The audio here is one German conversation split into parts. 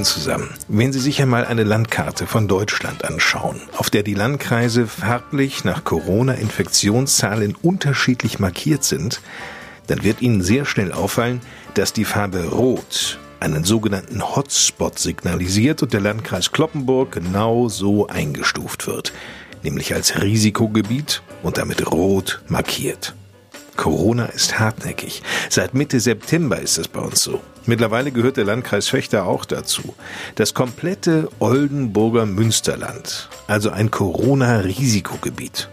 Moin zusammen. Wenn Sie sich einmal eine Landkarte von Deutschland anschauen, auf der die Landkreise farblich nach Corona-Infektionszahlen unterschiedlich markiert sind, dann wird Ihnen sehr schnell auffallen, dass die Farbe Rot einen sogenannten Hotspot signalisiert und der Landkreis Kloppenburg genau so eingestuft wird, nämlich als Risikogebiet und damit rot markiert. Corona ist hartnäckig. Seit Mitte September ist es bei uns so. Mittlerweile gehört der Landkreis Fechter auch dazu. Das komplette Oldenburger Münsterland, also ein Corona-Risikogebiet.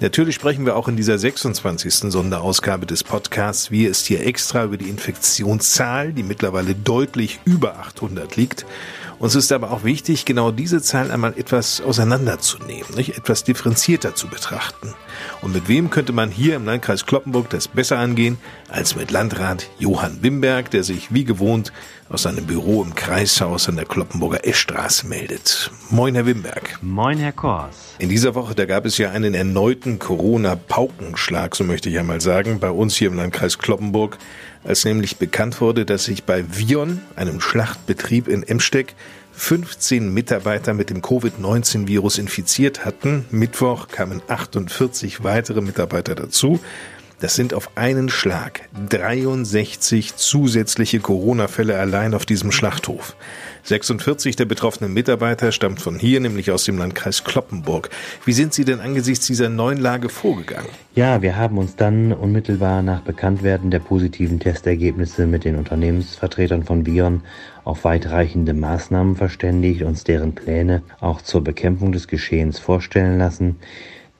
Natürlich sprechen wir auch in dieser 26. Sonderausgabe des Podcasts Wir ist hier extra über die Infektionszahl, die mittlerweile deutlich über 800 liegt uns ist aber auch wichtig, genau diese Zahl einmal etwas auseinanderzunehmen, nicht etwas differenzierter zu betrachten. Und mit wem könnte man hier im Landkreis Kloppenburg das besser angehen, als mit Landrat Johann Wimberg, der sich wie gewohnt aus seinem Büro im Kreishaus an der Kloppenburger Eschstraße meldet. Moin, Herr Wimberg. Moin, Herr Kors. In dieser Woche, da gab es ja einen erneuten Corona-Paukenschlag, so möchte ich einmal sagen, bei uns hier im Landkreis Kloppenburg als nämlich bekannt wurde, dass sich bei Vion, einem Schlachtbetrieb in Emsteck, 15 Mitarbeiter mit dem Covid-19-Virus infiziert hatten. Mittwoch kamen 48 weitere Mitarbeiter dazu. Das sind auf einen Schlag 63 zusätzliche Corona-Fälle allein auf diesem Schlachthof. 46 der betroffenen Mitarbeiter stammt von hier, nämlich aus dem Landkreis Kloppenburg. Wie sind Sie denn angesichts dieser neuen Lage vorgegangen? Ja, wir haben uns dann unmittelbar nach Bekanntwerden der positiven Testergebnisse mit den Unternehmensvertretern von Bion auf weitreichende Maßnahmen verständigt, uns deren Pläne auch zur Bekämpfung des Geschehens vorstellen lassen.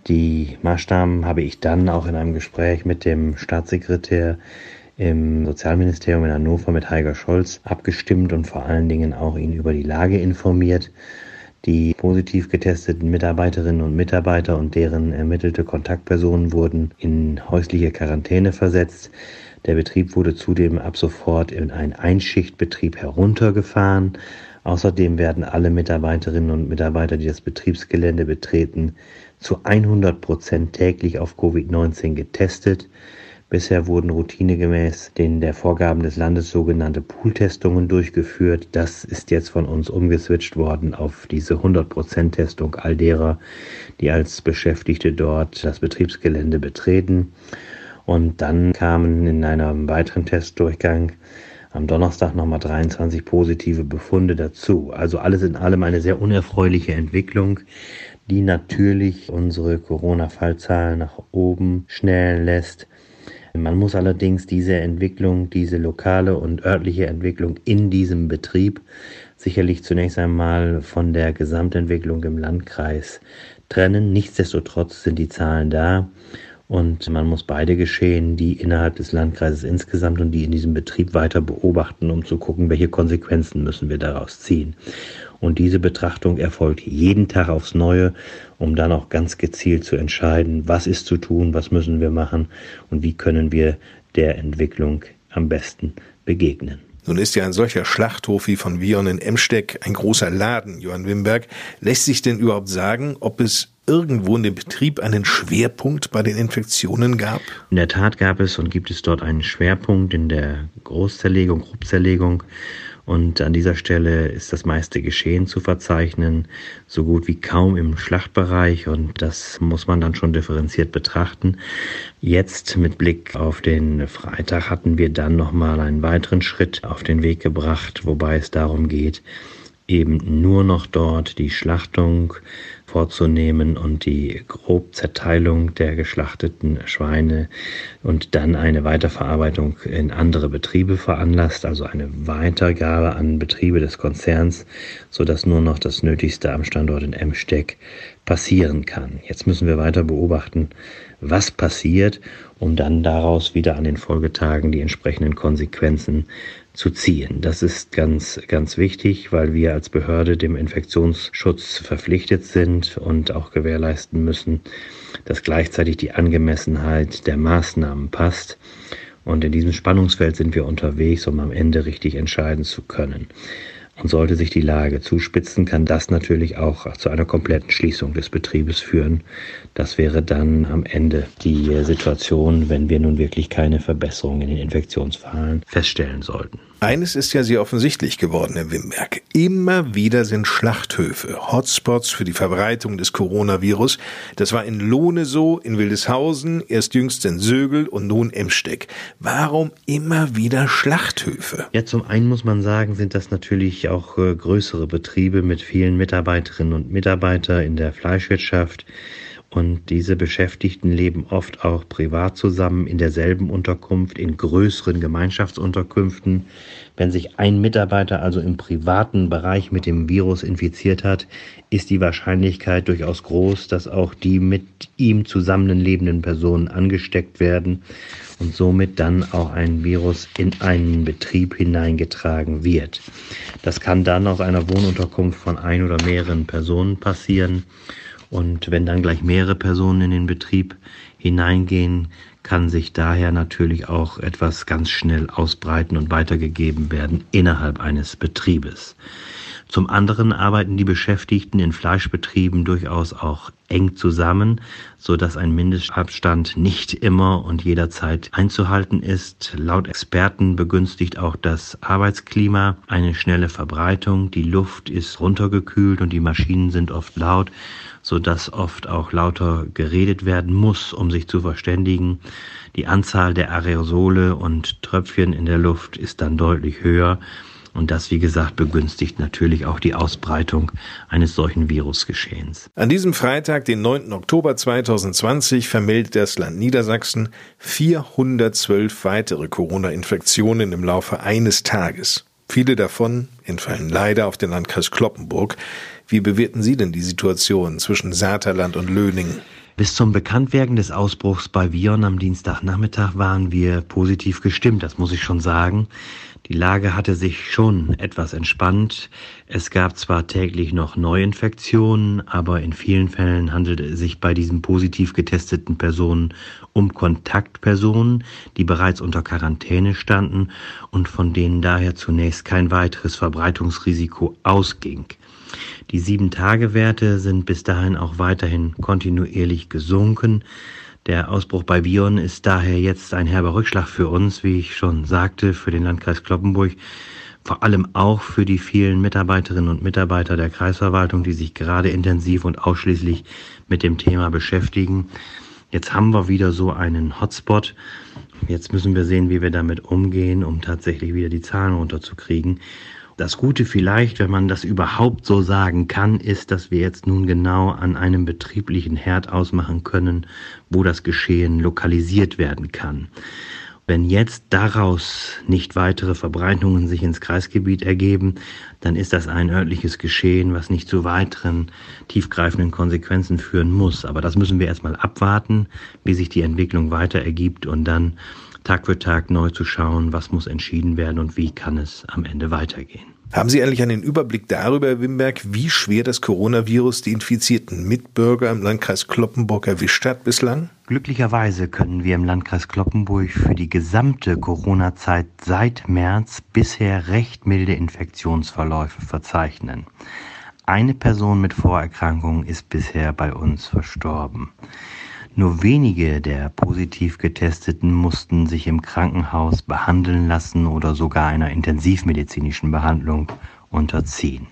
Die Maßnahmen habe ich dann auch in einem Gespräch mit dem Staatssekretär im Sozialministerium in Hannover mit Heiger Scholz abgestimmt und vor allen Dingen auch ihn über die Lage informiert. Die positiv getesteten Mitarbeiterinnen und Mitarbeiter und deren ermittelte Kontaktpersonen wurden in häusliche Quarantäne versetzt. Der Betrieb wurde zudem ab sofort in einen Einschichtbetrieb heruntergefahren. Außerdem werden alle Mitarbeiterinnen und Mitarbeiter, die das Betriebsgelände betreten, zu 100 Prozent täglich auf Covid-19 getestet. Bisher wurden routinegemäß den der Vorgaben des Landes sogenannte Pooltestungen durchgeführt. Das ist jetzt von uns umgeswitcht worden auf diese 100% Testung all derer, die als Beschäftigte dort das Betriebsgelände betreten. Und dann kamen in einem weiteren Testdurchgang am Donnerstag nochmal 23 positive Befunde dazu. Also alles in allem eine sehr unerfreuliche Entwicklung, die natürlich unsere Corona-Fallzahlen nach oben schnellen lässt. Man muss allerdings diese Entwicklung, diese lokale und örtliche Entwicklung in diesem Betrieb sicherlich zunächst einmal von der Gesamtentwicklung im Landkreis trennen. Nichtsdestotrotz sind die Zahlen da und man muss beide Geschehen, die innerhalb des Landkreises insgesamt und die in diesem Betrieb weiter beobachten, um zu gucken, welche Konsequenzen müssen wir daraus ziehen. Und diese Betrachtung erfolgt jeden Tag aufs Neue, um dann auch ganz gezielt zu entscheiden, was ist zu tun, was müssen wir machen und wie können wir der Entwicklung am besten begegnen. Nun ist ja ein solcher Schlachthof wie von Vion in Emsteck ein großer Laden, Johann Wimberg. Lässt sich denn überhaupt sagen, ob es irgendwo in dem Betrieb einen Schwerpunkt bei den Infektionen gab? In der Tat gab es und gibt es dort einen Schwerpunkt in der Großzerlegung, Grobzerlegung. Und an dieser Stelle ist das meiste Geschehen zu verzeichnen, so gut wie kaum im Schlachtbereich. Und das muss man dann schon differenziert betrachten. Jetzt mit Blick auf den Freitag hatten wir dann nochmal einen weiteren Schritt auf den Weg gebracht, wobei es darum geht, eben nur noch dort die Schlachtung vorzunehmen und die Grobzerteilung der geschlachteten Schweine und dann eine Weiterverarbeitung in andere Betriebe veranlasst, also eine Weitergabe an Betriebe des Konzerns, sodass nur noch das Nötigste am Standort in Emsteck passieren kann. Jetzt müssen wir weiter beobachten, was passiert, um dann daraus wieder an den Folgetagen die entsprechenden Konsequenzen zu ziehen. Das ist ganz, ganz wichtig, weil wir als Behörde dem Infektionsschutz verpflichtet sind und auch gewährleisten müssen, dass gleichzeitig die Angemessenheit der Maßnahmen passt. Und in diesem Spannungsfeld sind wir unterwegs, um am Ende richtig entscheiden zu können. Und sollte sich die Lage zuspitzen, kann das natürlich auch zu einer kompletten Schließung des Betriebes führen. Das wäre dann am Ende die Situation, wenn wir nun wirklich keine Verbesserung in den Infektionszahlen feststellen sollten. Eines ist ja sehr offensichtlich geworden, Herr Wimberg. Immer wieder sind Schlachthöfe Hotspots für die Verbreitung des Coronavirus. Das war in Lohne so, in Wildeshausen, erst jüngst in Sögel und nun Emsteck. Warum immer wieder Schlachthöfe? Ja, zum einen muss man sagen, sind das natürlich auch äh, größere Betriebe mit vielen Mitarbeiterinnen und Mitarbeitern in der Fleischwirtschaft. Und diese Beschäftigten leben oft auch privat zusammen in derselben Unterkunft, in größeren Gemeinschaftsunterkünften. Wenn sich ein Mitarbeiter also im privaten Bereich mit dem Virus infiziert hat, ist die Wahrscheinlichkeit durchaus groß, dass auch die mit ihm zusammenlebenden Personen angesteckt werden und somit dann auch ein Virus in einen Betrieb hineingetragen wird. Das kann dann aus einer Wohnunterkunft von ein oder mehreren Personen passieren. Und wenn dann gleich mehrere Personen in den Betrieb hineingehen, kann sich daher natürlich auch etwas ganz schnell ausbreiten und weitergegeben werden innerhalb eines Betriebes. Zum anderen arbeiten die Beschäftigten in Fleischbetrieben durchaus auch eng zusammen, so dass ein Mindestabstand nicht immer und jederzeit einzuhalten ist. Laut Experten begünstigt auch das Arbeitsklima eine schnelle Verbreitung. Die Luft ist runtergekühlt und die Maschinen sind oft laut, so dass oft auch lauter geredet werden muss, um sich zu verständigen. Die Anzahl der Aerosole und Tröpfchen in der Luft ist dann deutlich höher und das, wie gesagt, begünstigt natürlich auch die Ausbreitung eines solchen Virusgeschehens. An diesem Freitag, den 9. Oktober 2020, vermeldet das Land Niedersachsen 412 weitere Corona-Infektionen im Laufe eines Tages. Viele davon entfallen leider auf den Landkreis Kloppenburg. Wie bewerten Sie denn die Situation zwischen Saterland und Löningen? Bis zum Bekanntwerden des Ausbruchs bei Vion am Dienstagnachmittag waren wir positiv gestimmt, das muss ich schon sagen. Die Lage hatte sich schon etwas entspannt. Es gab zwar täglich noch Neuinfektionen, aber in vielen Fällen handelte es sich bei diesen positiv getesteten Personen um Kontaktpersonen, die bereits unter Quarantäne standen und von denen daher zunächst kein weiteres Verbreitungsrisiko ausging. Die Sieben-Tage-Werte sind bis dahin auch weiterhin kontinuierlich gesunken. Der Ausbruch bei Bion ist daher jetzt ein herber Rückschlag für uns, wie ich schon sagte, für den Landkreis Kloppenburg, vor allem auch für die vielen Mitarbeiterinnen und Mitarbeiter der Kreisverwaltung, die sich gerade intensiv und ausschließlich mit dem Thema beschäftigen. Jetzt haben wir wieder so einen Hotspot. Jetzt müssen wir sehen, wie wir damit umgehen, um tatsächlich wieder die Zahlen runterzukriegen. Das Gute vielleicht, wenn man das überhaupt so sagen kann, ist, dass wir jetzt nun genau an einem betrieblichen Herd ausmachen können, wo das Geschehen lokalisiert werden kann. Wenn jetzt daraus nicht weitere Verbreitungen sich ins Kreisgebiet ergeben, dann ist das ein örtliches Geschehen, was nicht zu weiteren tiefgreifenden Konsequenzen führen muss. Aber das müssen wir erstmal abwarten, wie sich die Entwicklung weiter ergibt und dann Tag für Tag neu zu schauen, was muss entschieden werden und wie kann es am Ende weitergehen. Haben Sie eigentlich einen Überblick darüber, Herr Wimberg, wie schwer das Coronavirus die infizierten Mitbürger im Landkreis Kloppenburg erwischt hat bislang? Glücklicherweise können wir im Landkreis Kloppenburg für die gesamte Corona-Zeit seit März bisher recht milde Infektionsverläufe verzeichnen. Eine Person mit Vorerkrankungen ist bisher bei uns verstorben. Nur wenige der positiv Getesteten mussten sich im Krankenhaus behandeln lassen oder sogar einer intensivmedizinischen Behandlung unterziehen.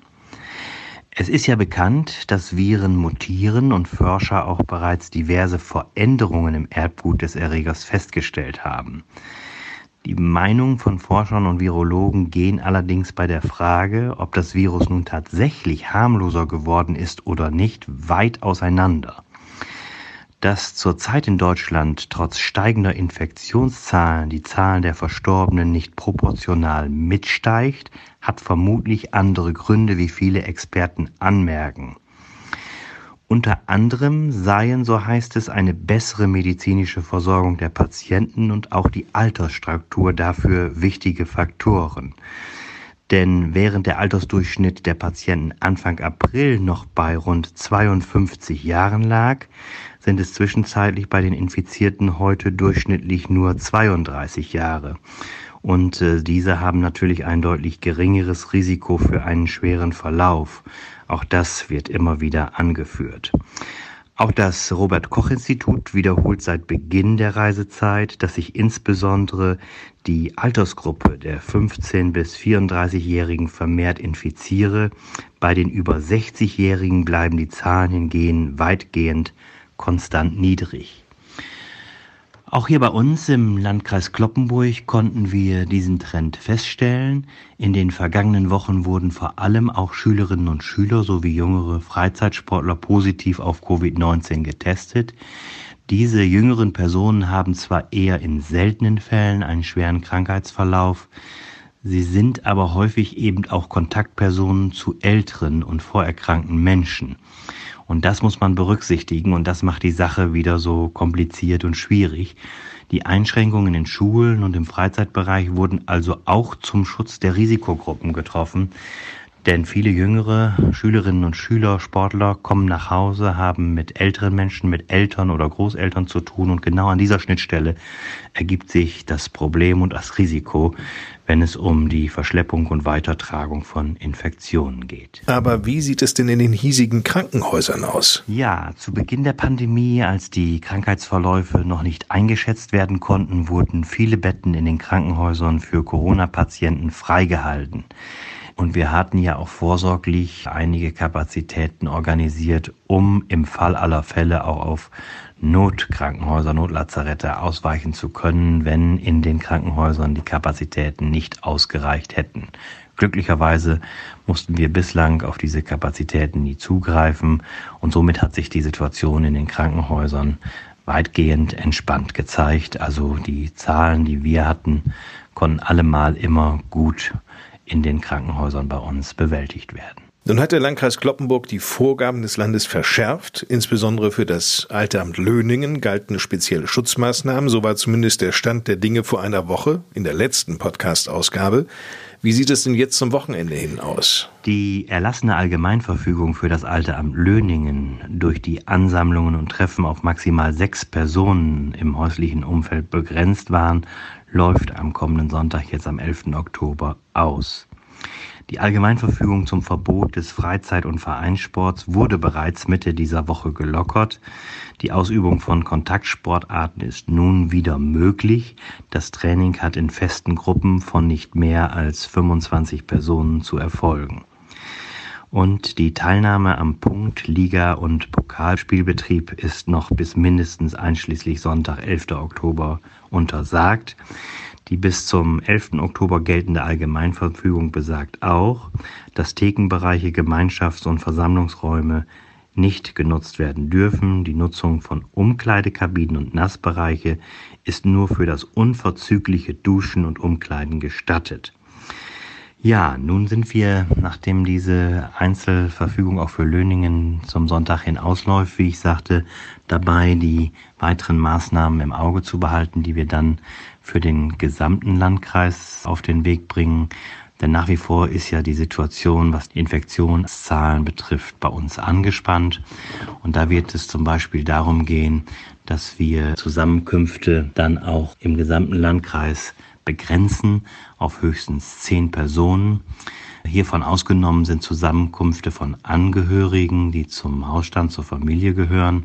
Es ist ja bekannt, dass Viren mutieren und Forscher auch bereits diverse Veränderungen im Erbgut des Erregers festgestellt haben. Die Meinungen von Forschern und Virologen gehen allerdings bei der Frage, ob das Virus nun tatsächlich harmloser geworden ist oder nicht, weit auseinander dass zurzeit in Deutschland trotz steigender Infektionszahlen die Zahl der Verstorbenen nicht proportional mitsteigt, hat vermutlich andere Gründe, wie viele Experten anmerken. Unter anderem seien, so heißt es, eine bessere medizinische Versorgung der Patienten und auch die Altersstruktur dafür wichtige Faktoren. Denn während der Altersdurchschnitt der Patienten Anfang April noch bei rund 52 Jahren lag, sind es zwischenzeitlich bei den Infizierten heute durchschnittlich nur 32 Jahre. Und äh, diese haben natürlich ein deutlich geringeres Risiko für einen schweren Verlauf. Auch das wird immer wieder angeführt. Auch das Robert Koch Institut wiederholt seit Beginn der Reisezeit, dass sich insbesondere die Altersgruppe der 15 bis 34-Jährigen vermehrt infiziere. Bei den über 60-Jährigen bleiben die Zahlen hingegen weitgehend konstant niedrig. Auch hier bei uns im Landkreis Kloppenburg konnten wir diesen Trend feststellen. In den vergangenen Wochen wurden vor allem auch Schülerinnen und Schüler sowie jüngere Freizeitsportler positiv auf Covid-19 getestet. Diese jüngeren Personen haben zwar eher in seltenen Fällen einen schweren Krankheitsverlauf, sie sind aber häufig eben auch Kontaktpersonen zu älteren und vorerkrankten Menschen. Und das muss man berücksichtigen und das macht die Sache wieder so kompliziert und schwierig. Die Einschränkungen in Schulen und im Freizeitbereich wurden also auch zum Schutz der Risikogruppen getroffen. Denn viele jüngere Schülerinnen und Schüler, Sportler kommen nach Hause, haben mit älteren Menschen, mit Eltern oder Großeltern zu tun. Und genau an dieser Schnittstelle ergibt sich das Problem und das Risiko, wenn es um die Verschleppung und Weitertragung von Infektionen geht. Aber wie sieht es denn in den hiesigen Krankenhäusern aus? Ja, zu Beginn der Pandemie, als die Krankheitsverläufe noch nicht eingeschätzt werden konnten, wurden viele Betten in den Krankenhäusern für Corona-Patienten freigehalten. Und wir hatten ja auch vorsorglich einige Kapazitäten organisiert, um im Fall aller Fälle auch auf Notkrankenhäuser, Notlazarette ausweichen zu können, wenn in den Krankenhäusern die Kapazitäten nicht ausgereicht hätten. Glücklicherweise mussten wir bislang auf diese Kapazitäten nie zugreifen und somit hat sich die Situation in den Krankenhäusern weitgehend entspannt gezeigt. Also die Zahlen, die wir hatten, konnten allemal immer gut in den Krankenhäusern bei uns bewältigt werden. Nun hat der Landkreis Kloppenburg die Vorgaben des Landes verschärft. Insbesondere für das Altamt Löningen galten spezielle Schutzmaßnahmen. So war zumindest der Stand der Dinge vor einer Woche in der letzten Podcast-Ausgabe. Wie sieht es denn jetzt zum Wochenende hin aus? Die erlassene Allgemeinverfügung für das Altamt Löningen durch die Ansammlungen und Treffen auf maximal sechs Personen im häuslichen Umfeld begrenzt waren, läuft am kommenden Sonntag jetzt am 11. Oktober aus. Die Allgemeinverfügung zum Verbot des Freizeit- und Vereinssports wurde bereits Mitte dieser Woche gelockert. Die Ausübung von Kontaktsportarten ist nun wieder möglich. Das Training hat in festen Gruppen von nicht mehr als 25 Personen zu erfolgen. Und die Teilnahme am Punkt, Liga und Pokalspielbetrieb ist noch bis mindestens einschließlich Sonntag, 11. Oktober untersagt. Die bis zum 11. Oktober geltende Allgemeinverfügung besagt auch, dass Thekenbereiche, Gemeinschafts- und Versammlungsräume nicht genutzt werden dürfen. Die Nutzung von Umkleidekabinen und Nassbereiche ist nur für das unverzügliche Duschen und Umkleiden gestattet. Ja, nun sind wir, nachdem diese Einzelverfügung auch für Löningen zum Sonntag hin ausläuft, wie ich sagte, dabei, die weiteren Maßnahmen im Auge zu behalten, die wir dann für den gesamten Landkreis auf den Weg bringen. Denn nach wie vor ist ja die Situation, was die Infektionszahlen betrifft, bei uns angespannt. Und da wird es zum Beispiel darum gehen, dass wir Zusammenkünfte dann auch im gesamten Landkreis begrenzen auf höchstens zehn Personen. Hiervon ausgenommen sind Zusammenkünfte von Angehörigen, die zum Hausstand, zur Familie gehören.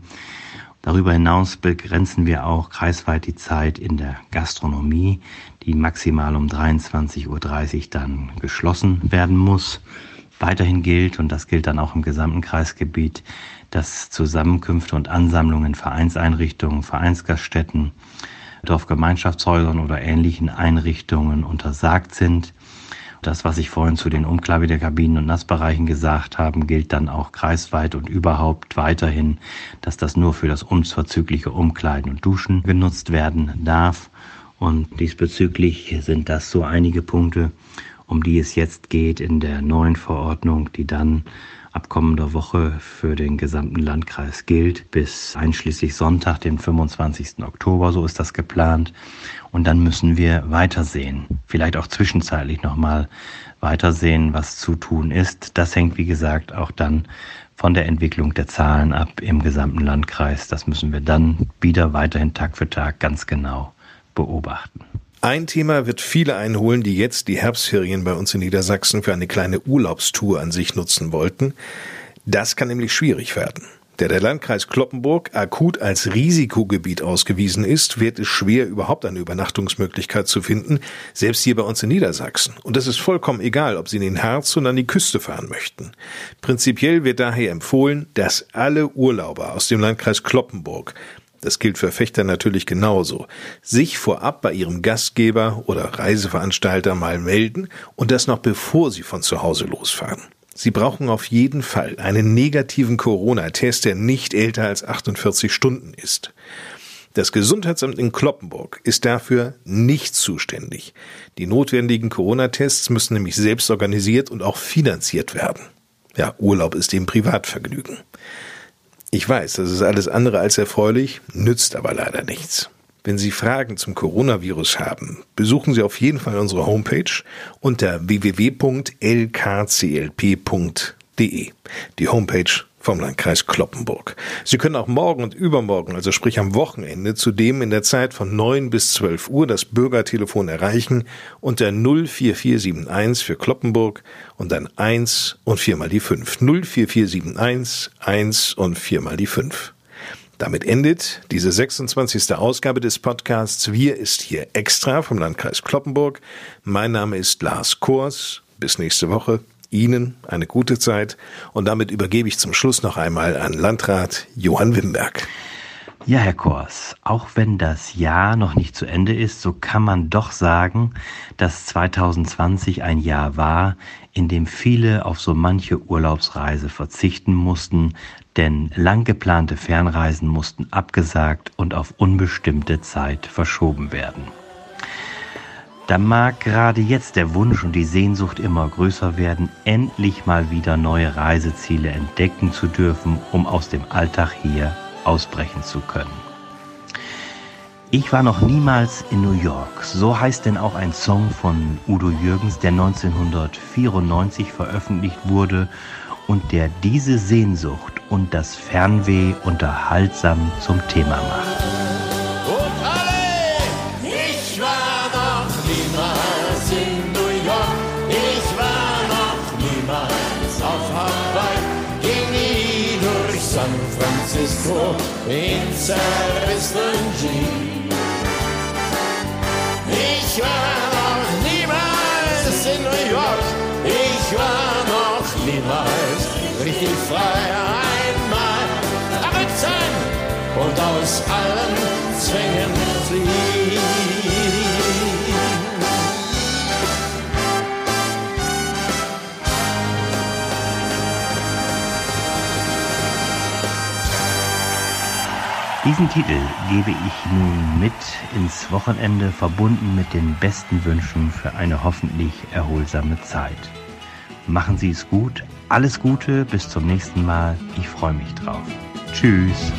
Darüber hinaus begrenzen wir auch kreisweit die Zeit in der Gastronomie, die maximal um 23.30 Uhr dann geschlossen werden muss. Weiterhin gilt, und das gilt dann auch im gesamten Kreisgebiet, dass Zusammenkünfte und Ansammlungen Vereinseinrichtungen, Vereinsgaststätten, Dorfgemeinschaftshäusern oder ähnlichen Einrichtungen untersagt sind. Das, was ich vorhin zu den Umkleidekabinen und Nassbereichen gesagt habe, gilt dann auch kreisweit und überhaupt weiterhin, dass das nur für das unverzügliche Umkleiden und Duschen genutzt werden darf. Und diesbezüglich sind das so einige Punkte, um die es jetzt geht in der neuen Verordnung, die dann ab kommender Woche für den gesamten Landkreis gilt, bis einschließlich Sonntag, den 25. Oktober, so ist das geplant. Und dann müssen wir weitersehen, vielleicht auch zwischenzeitlich nochmal weitersehen, was zu tun ist. Das hängt, wie gesagt, auch dann von der Entwicklung der Zahlen ab im gesamten Landkreis. Das müssen wir dann wieder weiterhin Tag für Tag ganz genau beobachten. Ein Thema wird viele einholen, die jetzt die Herbstferien bei uns in Niedersachsen für eine kleine Urlaubstour an sich nutzen wollten. Das kann nämlich schwierig werden. Da der Landkreis Kloppenburg akut als Risikogebiet ausgewiesen ist, wird es schwer, überhaupt eine Übernachtungsmöglichkeit zu finden, selbst hier bei uns in Niedersachsen. Und das ist vollkommen egal, ob Sie in den Harz oder an die Küste fahren möchten. Prinzipiell wird daher empfohlen, dass alle Urlauber aus dem Landkreis Kloppenburg das gilt für Fechter natürlich genauso, sich vorab bei ihrem Gastgeber oder Reiseveranstalter mal melden und das noch bevor sie von zu Hause losfahren. Sie brauchen auf jeden Fall einen negativen Corona-Test, der nicht älter als 48 Stunden ist. Das Gesundheitsamt in Kloppenburg ist dafür nicht zuständig. Die notwendigen Corona-Tests müssen nämlich selbst organisiert und auch finanziert werden. Ja, Urlaub ist eben Privatvergnügen. Ich weiß, das ist alles andere als erfreulich, nützt aber leider nichts. Wenn Sie Fragen zum Coronavirus haben, besuchen Sie auf jeden Fall unsere Homepage unter www.lkclp.de. Die Homepage vom Landkreis Kloppenburg. Sie können auch morgen und übermorgen, also sprich am Wochenende, zudem in der Zeit von 9 bis 12 Uhr das Bürgertelefon erreichen unter 04471 für Kloppenburg und dann 1 und viermal die 5. 04471 1 und viermal die 5. Damit endet diese 26. Ausgabe des Podcasts Wir ist hier extra vom Landkreis Kloppenburg. Mein Name ist Lars Kors. Bis nächste Woche. Ihnen eine gute Zeit und damit übergebe ich zum Schluss noch einmal an Landrat Johann Wimberg. Ja, Herr Kors, auch wenn das Jahr noch nicht zu Ende ist, so kann man doch sagen, dass 2020 ein Jahr war, in dem viele auf so manche Urlaubsreise verzichten mussten, denn lang geplante Fernreisen mussten abgesagt und auf unbestimmte Zeit verschoben werden. Da mag gerade jetzt der Wunsch und die Sehnsucht immer größer werden, endlich mal wieder neue Reiseziele entdecken zu dürfen, um aus dem Alltag hier ausbrechen zu können. Ich war noch niemals in New York. So heißt denn auch ein Song von Udo Jürgens, der 1994 veröffentlicht wurde und der diese Sehnsucht und das Fernweh unterhaltsam zum Thema macht. Francisco in zerrissenen Jeep. Ich war noch niemals in New York, ich war noch niemals richtig frei einmal abgetan und aus allen Zwängen fliehen. Diesen Titel gebe ich nun mit ins Wochenende, verbunden mit den besten Wünschen für eine hoffentlich erholsame Zeit. Machen Sie es gut, alles Gute, bis zum nächsten Mal, ich freue mich drauf. Tschüss.